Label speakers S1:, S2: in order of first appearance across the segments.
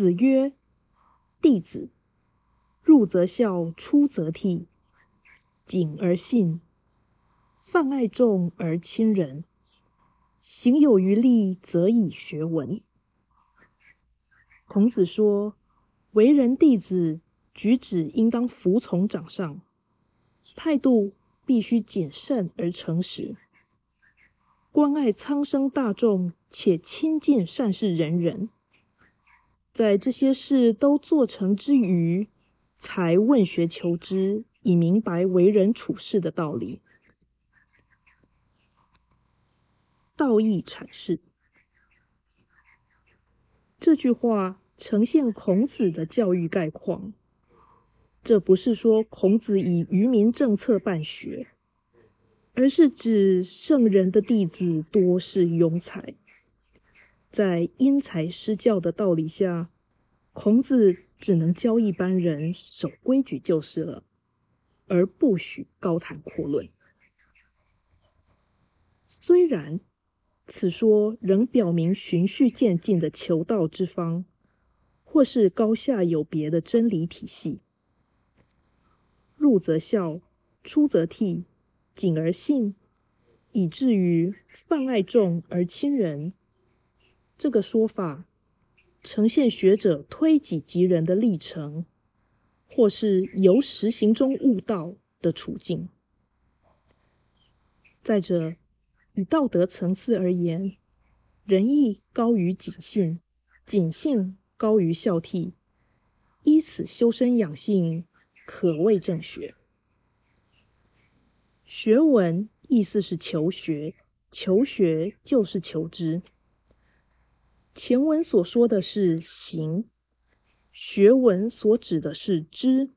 S1: 子曰：“弟子，入则孝，出则悌，谨而信，泛爱众而亲仁，行有余力，则以学文。”孔子说，为人弟子，举止应当服从长上，态度必须谨慎而诚实，关爱苍生大众，且亲近善事人人。在这些事都做成之余，才问学求知，以明白为人处事的道理。道义阐释这句话呈现孔子的教育概况。这不是说孔子以愚民政策办学，而是指圣人的弟子多是庸才。在因材施教的道理下，孔子只能教一般人守规矩就是了，而不许高谈阔论。虽然此说仍表明循序渐进的求道之方，或是高下有别的真理体系。入则孝，出则悌，谨而信，以至于泛爱众而亲仁。这个说法呈现学者推己及人的历程，或是由实行中悟道的处境。再者，以道德层次而言，仁义高于谨信，谨信高于孝悌，依此修身养性，可谓正学。学文意思是求学，求学就是求知。前文所说的是行，学文所指的是知。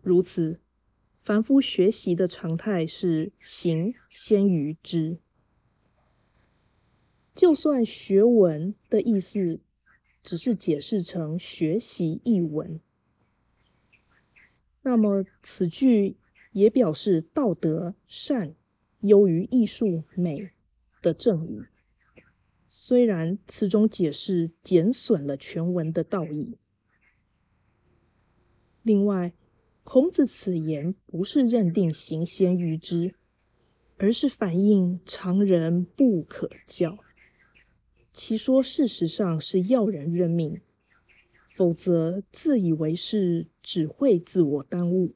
S1: 如此，凡夫学习的常态是行先于知。就算学文的意思只是解释成学习译文，那么此句也表示道德善优于艺术美的正理。虽然此种解释减损了全文的道义，另外，孔子此言不是认定行先于知，而是反映常人不可教。其说事实上是要人认命，否则自以为是，只会自我耽误。